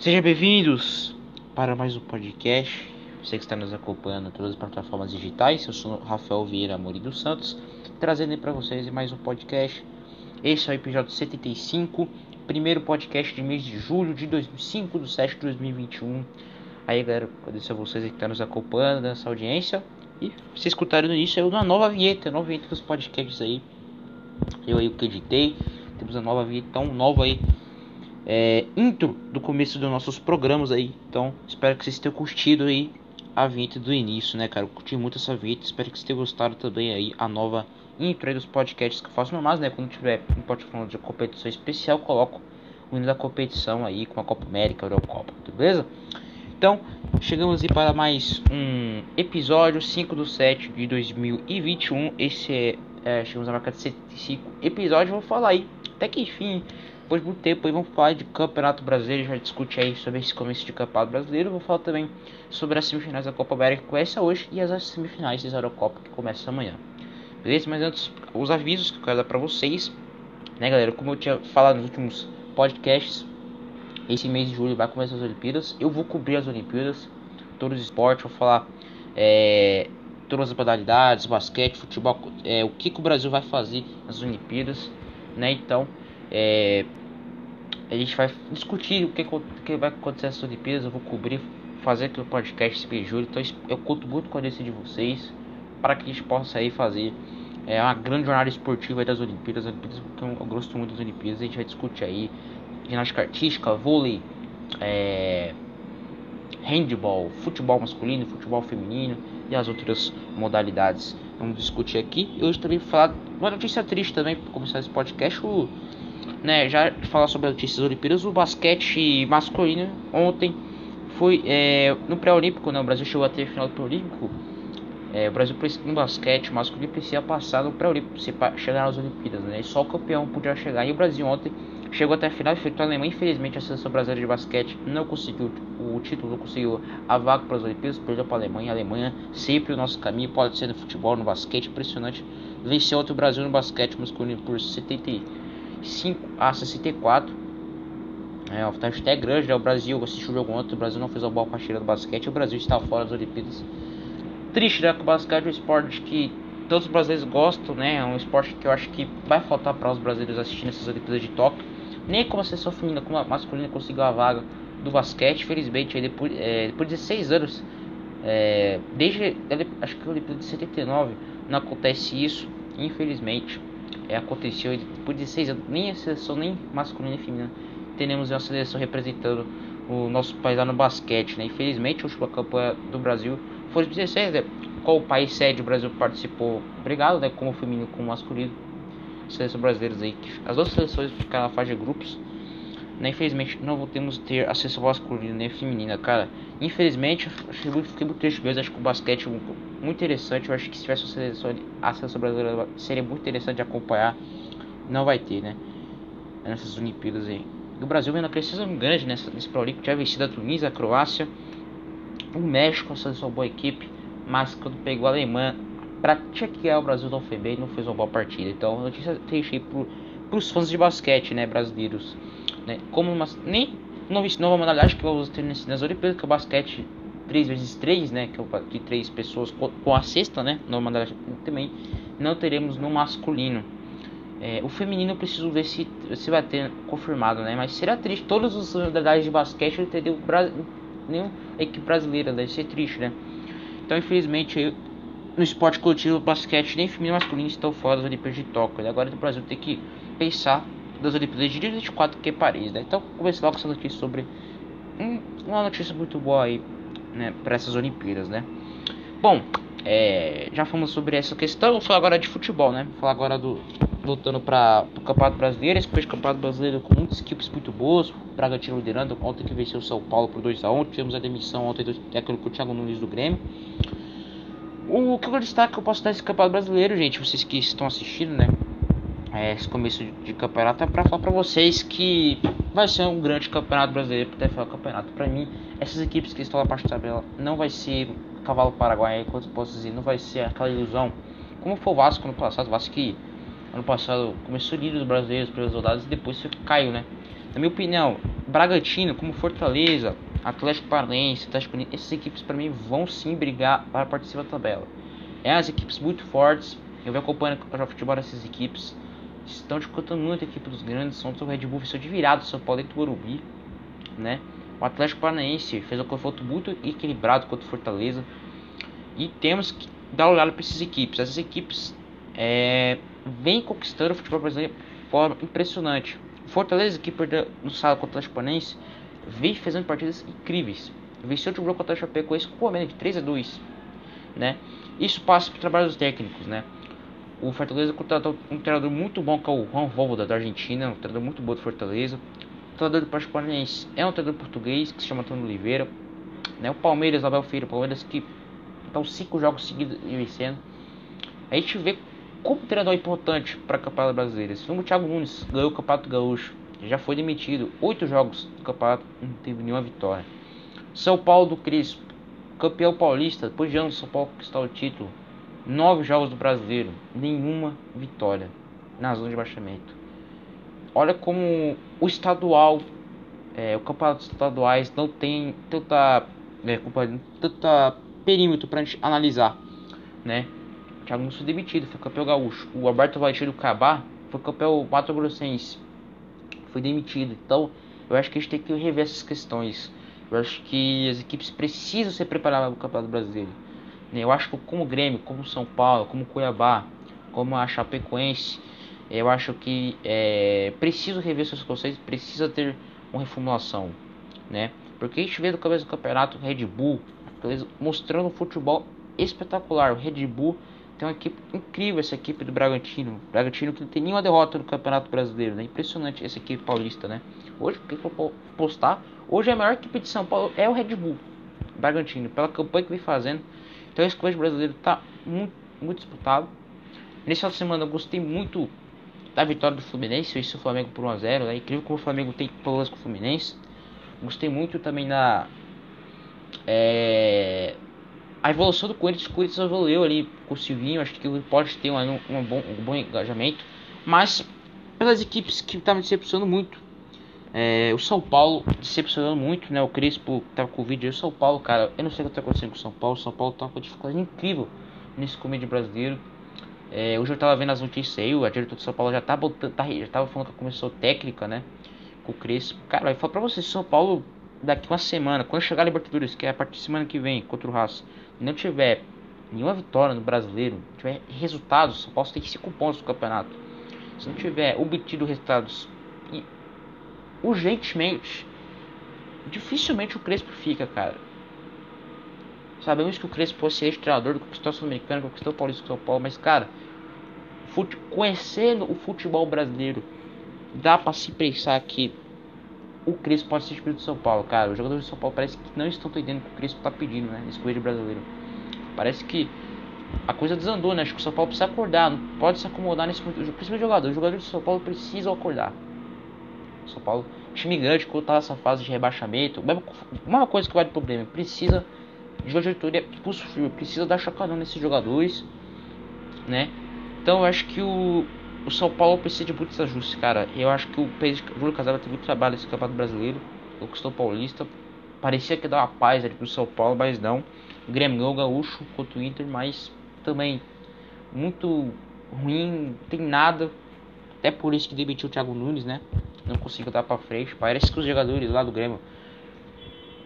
Sejam bem-vindos para mais um podcast. Você que está nos acompanhando em todas as plataformas digitais, eu sou Rafael Vieira Amori dos Santos, trazendo para vocês mais um podcast. Esse é o episódio 75, primeiro podcast de mês de julho de 2005 do 7 de 2021. Aí, galera, agradecer a vocês que estão nos acompanhando nessa audiência. E se escutaram no início, é uma nova vinheta, nova vinheta dos podcasts aí. Eu aí que editei, temos a nova vinheta, então nova aí é, intro do começo dos nossos programas aí. Então, espero que vocês tenham curtido aí a vinheta do início, né, cara? Eu curti muito essa vinheta, espero que vocês tenham gostado também aí a nova intro aí dos podcasts que eu faço normais, né? Quando tiver um podcast de competição especial, coloco o hino da competição aí com a Copa América, a Eurocopa, beleza? Então, chegamos aí para mais um episódio 5 do 7 de 2021. Esse é, é chegamos a marca de 75 episódios, vou falar aí, até que enfim depois de muito tempo aí vamos falar de Campeonato Brasileiro, já discute aí sobre esse começo de Campeonato Brasileiro. Vou falar também sobre as semifinais da Copa América que começa hoje e as semifinais da Eurocopa que começa amanhã. Beleza? Mas antes, os avisos que eu quero dar pra vocês, né galera, como eu tinha falado nos últimos podcasts, esse mês de julho vai começar as Olimpíadas. Eu vou cobrir as Olimpíadas, todos os esportes, vou falar é, todas as modalidades, basquete, futebol, é, o que, que o Brasil vai fazer nas Olimpíadas, né? Então, é, a gente vai discutir o que, que vai acontecer nessas Olimpíadas. Eu vou cobrir, fazer aqui o podcast esse julho. Então eu conto muito com a de vocês para que a gente possa aí fazer é, uma grande jornada esportiva das Olimpíadas. Olimpíadas porque eu, eu gosto muito das Olimpíadas. A gente vai discutir aí ginástica artística, vôlei, é, handball, futebol masculino, futebol feminino e as outras modalidades. Vamos discutir aqui. E hoje também vou falar uma notícia triste também para começar esse podcast. O, né, já falar sobre as notícias Olimpíadas, o basquete masculino ontem foi é, no pré-olímpico, né, o Brasil chegou a ter final do pré-olímpico. É, o Brasil no basquete masculino precisa passar no pré-olímpico para chegar nas Olimpíadas, né? Só o campeão podia chegar. E o Brasil ontem chegou até a final, enfrentou a Alemanha. Infelizmente, a seleção brasileira de basquete não conseguiu o título, não conseguiu a vaga para as Olimpíadas, perdeu para a Alemanha. A Alemanha sempre o nosso caminho, pode ser no futebol, no basquete, impressionante. Venceu ontem o Brasil no basquete masculino por 70 5 a 64. É, o hashtag é grande, né? O Brasil assistiu o jogo ontem, o Brasil não fez uma boa partida do basquete, o Brasil está fora das Olimpíadas. Triste, né? Que o basquete é um esporte que todos os brasileiros gostam, né? É um esporte que eu acho que vai faltar para os brasileiros assistindo essas Olimpíadas de Tóquio. Nem como a seleção feminina, como a masculina conseguiu a vaga do basquete, felizmente, depois, é, depois de 16 anos, é, desde acho que a Olimpíada de 79, não acontece isso, infelizmente é, aconteceu depois de seis anos, nem a seleção nem masculina nem feminina teremos uma seleção representando o nosso país lá no basquete, né? Infelizmente, a última campanha do Brasil foi de 16, né? Qual país sede o Brasil participou? Obrigado, né? Como feminino, como masculino. Seleção brasileiras aí, as duas seleções ficaram na fase de grupos. Né? Infelizmente, não vamos ter a seleção masculina nem feminina, cara. Infelizmente, fiquei muito, fiquei muito triste mesmo. Acho que o basquete é muito interessante. Eu acho que se tivesse a seleção, a brasileira seria muito interessante de acompanhar. Não vai ter, né? Nessas Olimpíadas aí. O Brasil vem na crescência grande nessa, nesse Olímpico. Já vencido a Tunísia, a Croácia, o México, a seleção boa equipe. Mas quando pegou a Alemanha, pra chequear o Brasil não foi bem, não fez uma boa partida. Então, notícia aí pro, pros fãs de basquete, né, brasileiros. Né? Como uma, nem nova modalidade que vamos ter nas Olimpíadas, que é o basquete 3 vezes 3, né, que é de três pessoas com a cesta, né, nova modalidade também não teremos no masculino. É, o feminino eu preciso ver se, se vai ter confirmado, né? Mas será triste todas as modalidades de basquete entendeu? Nenhuma equipe brasileira deve ser triste, né? Então, infelizmente, no esporte coletivo, basquete nem feminino masculino estão fora das Olimpíadas de Tóquio. Agora o Brasil tem que pensar das Olimpíadas de 2024 que é Paris, né? Então, comecei logo essa notícia sobre uma notícia muito boa aí, né, para essas Olimpíadas, né? Bom, é, já falamos sobre essa questão, vou falar agora de futebol, né? Vou falar agora do voltando para o Campeonato Brasileiro, esse Campeonato Brasileiro com muitas equipes muito boas, Bragantino liderando, ontem que venceu o São Paulo por 2 a 1 tivemos a demissão ontem do técnico Thiago Nunes do Grêmio. O que eu destaque que eu posso dar esse Campeonato Brasileiro, gente, vocês que estão assistindo, né? É, esse começo de, de campeonato é para falar para vocês que vai ser um grande campeonato brasileiro para falar campeonato. Para mim, essas equipes que estão lá parte da tabela não vai ser cavalo paraguai, quanto posso dizer, não vai ser aquela ilusão como foi o Vasco no passado, o Vasco que ano passado começou líder do brasileiro pelas rodadas e depois caiu, né? Na minha opinião, Bragantino, como Fortaleza, Atlético Paranaense, Atlético Paranaense, essas equipes para mim vão sim brigar para participar da tabela. É as equipes muito fortes. Eu venho acompanhando o futebol dessas equipes. Estão dificultando muito a equipe dos grandes. São o Red Bull venceu de virado São Paulo dentro do Morumbi, né? O Atlético Paranaense fez um confronto muito equilibrado contra o Fortaleza. E temos que dar olhada para essas equipes. Essas equipes é, vêm conquistando o futebol brasileiro de forma impressionante. O Fortaleza, que perdeu no sábado contra o Atlético Paranaense, vem fazendo partidas incríveis. Venceu o time contra o Chapecoense com a menos de 3 a 2 né? Isso passa para o trabalho dos técnicos, né? O Fortaleza contratou um treinador muito bom que é o Juan Volvoda da Argentina, um treinador muito bom do Fortaleza. O treinador do Paranaense é um treinador português que se chama Antônio Oliveira. Né? O Palmeiras, Abel Feira, o Palmeiras que estão cinco jogos seguidos vencendo. A gente vê como treinador é importante para a Campeonato Brasileira. Se o Thiago Nunes ganhou o Campeonato Gaúcho, já foi demitido. Oito jogos do campeonato, não teve nenhuma vitória. São Paulo do Crispo, campeão paulista, depois de anos São Paulo conquistar o título. Nove jogos do brasileiro, nenhuma vitória na zona de baixamento. Olha como o estadual, é, o campeonato estaduais não tem tanta, é, tanta perímetro para analisar, né? O Thiago Nunes foi demitido, foi campeão gaúcho. O Alberto Valentino Cabá foi campeão Mato Grossense foi demitido. Então, eu acho que a gente tem que rever essas questões. Eu acho que as equipes precisam se preparar para o Campeonato Brasileiro. Eu acho que como o Grêmio, como o São Paulo, como o Cuiabá, como a Chapecoense, eu acho que é, preciso rever seus conceitos, precisa ter uma reformulação, né? Porque a gente vê no começo do campeonato Red Bull mostrando um futebol espetacular. O Red Bull tem uma equipe incrível essa equipe do Bragantino. Bragantino que não tem nenhuma derrota no Campeonato Brasileiro, né? Impressionante essa equipe paulista, né? Hoje, quem for postar, hoje a maior equipe de São Paulo é o Red Bull. Bragantino, pela campanha que vem fazendo. Então esse clube brasileiro tá muito, muito disputado. De semana eu gostei muito da vitória do Fluminense, eu o Flamengo por 1x0, né? Incrível como o Flamengo tem problemas com o Fluminense. Gostei muito também da é, a evolução do Corinthians, o Corinthians evoluiu ali com o Silvinho, acho que pode ter um, um, bom, um bom engajamento, mas pelas equipes que estavam decepcionando muito. É, o São Paulo decepcionando muito, né? O Crespo tava com o vídeo. O São Paulo, cara, eu não sei o que tá acontecendo com o São Paulo. O São Paulo tá com uma dificuldade incrível nesse comédia brasileiro. É, hoje eu tava vendo as notícias aí, o diretor do São Paulo já tá botando, tá, já tava falando que começou técnica, né? Com o Crespo. Cara, eu falo pra vocês, São Paulo daqui uma semana, quando chegar a Libertadores, que é a partir de semana que vem contra o Haas, não tiver nenhuma vitória no brasileiro, tiver resultados, São Paulo tem 5 pontos no campeonato. Se não tiver obtido resultados e urgentemente, dificilmente o Crespo fica, cara. Sabemos que o Crespo fosse ex-treinador do Conquistou Sul-Americano, conquistou o Paulista São Paulo, mas cara, fute... conhecendo o futebol brasileiro, dá para se pensar que o Crespo pode ser espírito do São Paulo, cara. Os jogadores do São Paulo parece que não estão entendendo o que o Crespo tá pedindo, né? Nesse correio brasileiro. Parece que a coisa desandou, né? Acho que o São Paulo precisa acordar, não pode se acomodar nesse momento. Principalmente jogador, os jogadores do São Paulo precisam acordar. São Paulo, time grande, quando tá nessa fase de rebaixamento, uma coisa que vai de problema, precisa de uma diretoria frio, precisa dar chacoalhão nesses jogadores, né? Então eu acho que o, o São Paulo precisa de muitos ajustes, cara. Eu acho que o Júlio Casal teve muito trabalho nesse campeonato brasileiro. O Cristal Paulista. Parecia que dá uma paz ali pro São Paulo, mas não. O Grêmio Gaúcho contra o Inter, mas também muito ruim, tem nada. Até por isso que demitiu o Thiago Nunes, né? Não conseguiu dar pra frente. Parece que os jogadores lá do Grêmio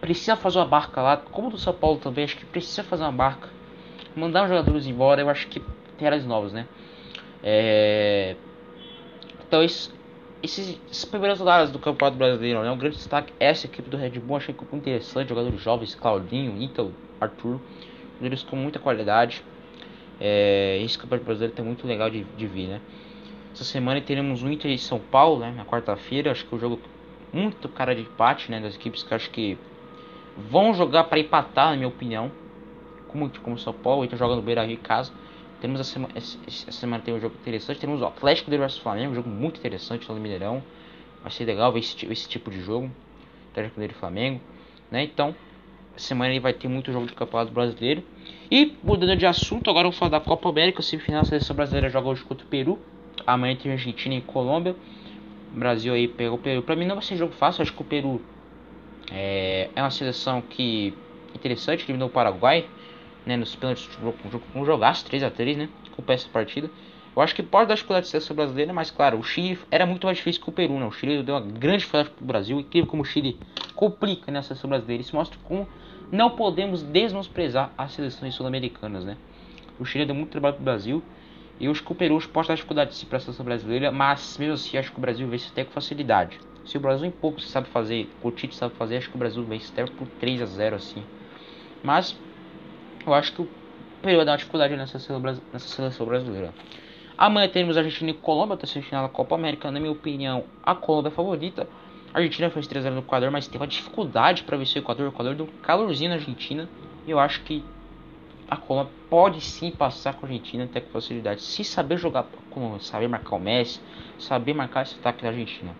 precisa fazer uma barca lá, como do São Paulo também, acho que precisa fazer uma barca. Mandar os jogadores embora, eu acho que tem áreas novas, né? É... Então, esses, esses primeiros lugares do Campeonato Brasileiro, né? Um grande destaque essa equipe do Red Bull, achei muito interessante. Jogadores jovens, Claudinho, Ítalo, Arthur, jogadores com muita qualidade. É... Esse Campeonato Brasileiro tá muito legal de, de ver, né? Essa semana teremos o Inter e São Paulo, né? Na quarta-feira, acho que o jogo muito cara de empate, né? Das equipes que acho que vão jogar para empatar, na minha opinião. Como, como São Paulo, o Inter joga no Beira Rio em casa. Temos a semana, essa semana tem um jogo interessante. Temos o Atlético do vs Flamengo, um jogo muito interessante lá no Mineirão. Vai ser legal ver esse, esse tipo de jogo. Atlético do Flamengo, né? Então, semana aí vai ter muito jogo de Campeonato Brasileiro. E mudando de assunto, agora eu vou falar da Copa América. A semifinal da seleção brasileira joga hoje contra o Peru. Amanhã tem Argentina e Colômbia. Brasil aí pegou o Peru. Pra mim não vai ser jogo fácil, acho que o Peru é, é uma seleção que interessante, eliminou o Paraguai, né, nos pênaltis, um jogaço 3 a 3 né, com essa partida. Eu acho que pode dar dificuldade de seleção brasileira, mas claro, o Chile era muito mais difícil que o Peru, né? O Chile deu uma grande dificuldade para o Brasil, incrível como o Chile complica nessa seleção brasileira. Isso mostra como não podemos desmenosprezar as seleções sul-americanas, né? O Chile deu muito trabalho para o Brasil. E o Peru pode dar dificuldade de a seleção brasileira, mas mesmo assim acho que o Brasil vence até com facilidade. Se o Brasil em pouco sabe fazer, o Tite sabe fazer, acho que o Brasil vence até por 3 a 0 assim. Mas eu acho que o Peru vai dar uma dificuldade nessa seleção brasileira. Amanhã teremos Argentina e Colômbia, terceira final da Copa América. Na minha opinião, a Colômbia é a favorita. A Argentina fez 3 0 no Equador, mas teve uma dificuldade para vencer o Equador. O Equador deu um calorzinho na Argentina. E eu acho que a Colômbia pode sim passar com a Argentina até com facilidade. Se saber jogar, saber marcar o Messi, saber marcar esse ataque da Argentina.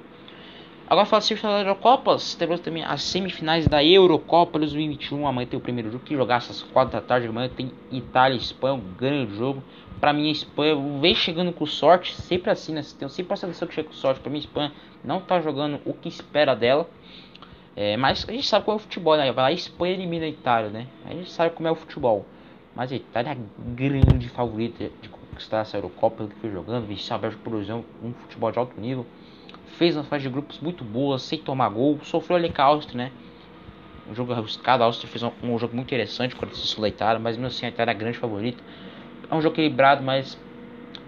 Agora fala se da Eurocopa, temos também as semifinais da Eurocopa 2021. Amanhã tem o primeiro jogo que jogar às 4 da tarde. Amanhã tem Itália e Espanha, um grande jogo. Para mim, a Espanha vem chegando com sorte, sempre assim, né? Tem sempre a seleção que chega com sorte. Para mim, a Espanha não tá jogando o que espera dela. É, mas a gente sabe como é o futebol, né? Vai lá, a Espanha elimina a Itália, né? A gente sabe como é o futebol. Mas a Itália é a grande favorita de conquistar essa Eurocopa, pelo que foi jogando. Vem sabe, por exemplo, um futebol de alto nível fez uma fase de grupos muito boa, sem tomar gol, sofreu ali com a Áustria, né? Um jogo arriscado, a Áustria fez um, um jogo muito interessante quando se Itália, mas mesmo assim a Itália é a grande favorita. É um jogo equilibrado, mas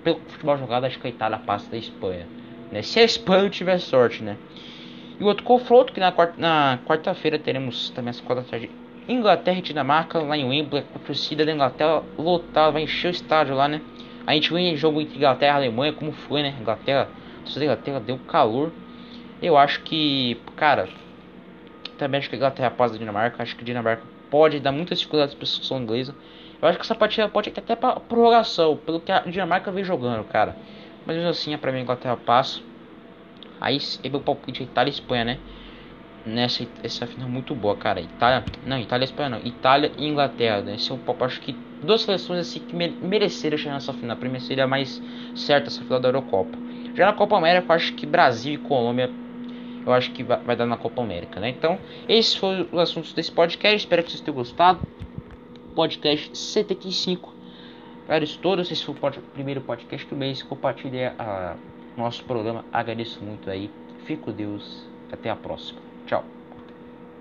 pelo futebol jogado, acho que a Itália passa da Espanha. Né? Se a Espanha tiver sorte, né? E o outro confronto, que na quarta-feira quarta teremos também quarta tarde, Inglaterra e Dinamarca, lá em Wembley, a torcida da Inglaterra lotada, vai encher o estádio lá, né? A gente viu em jogo entre Inglaterra e Alemanha, como foi, né? Inglaterra a Inglaterra deu calor. Eu acho que, cara, também acho que a Inglaterra passa da Dinamarca. Acho que a Dinamarca pode dar muitas dificuldades para a seleção inglesa. Eu acho que essa partida pode ir até para prorrogação, pelo que a Dinamarca vem jogando, cara. Mas mesmo assim, para mim a Inglaterra passa. Aí é meu palpite Itália e Espanha, né? Nessa essa final muito boa, cara. Itália, não, Itália Espanha não. Itália e Inglaterra, né? Esse é o palpite, acho que duas seleções assim que mereceram chegar nessa final. A primeira seria mais certa essa final da Eurocopa. Já na Copa América, eu acho que Brasil e Colômbia eu acho que vai, dar na Copa América, né? Então, esses foram os assuntos desse podcast. Espero que vocês tenham gostado. Podcast 75. Para todos, esse foi o primeiro podcast do mês. Compartilhe a, nosso programa. Agradeço muito aí. Fico com Deus. Até a próxima.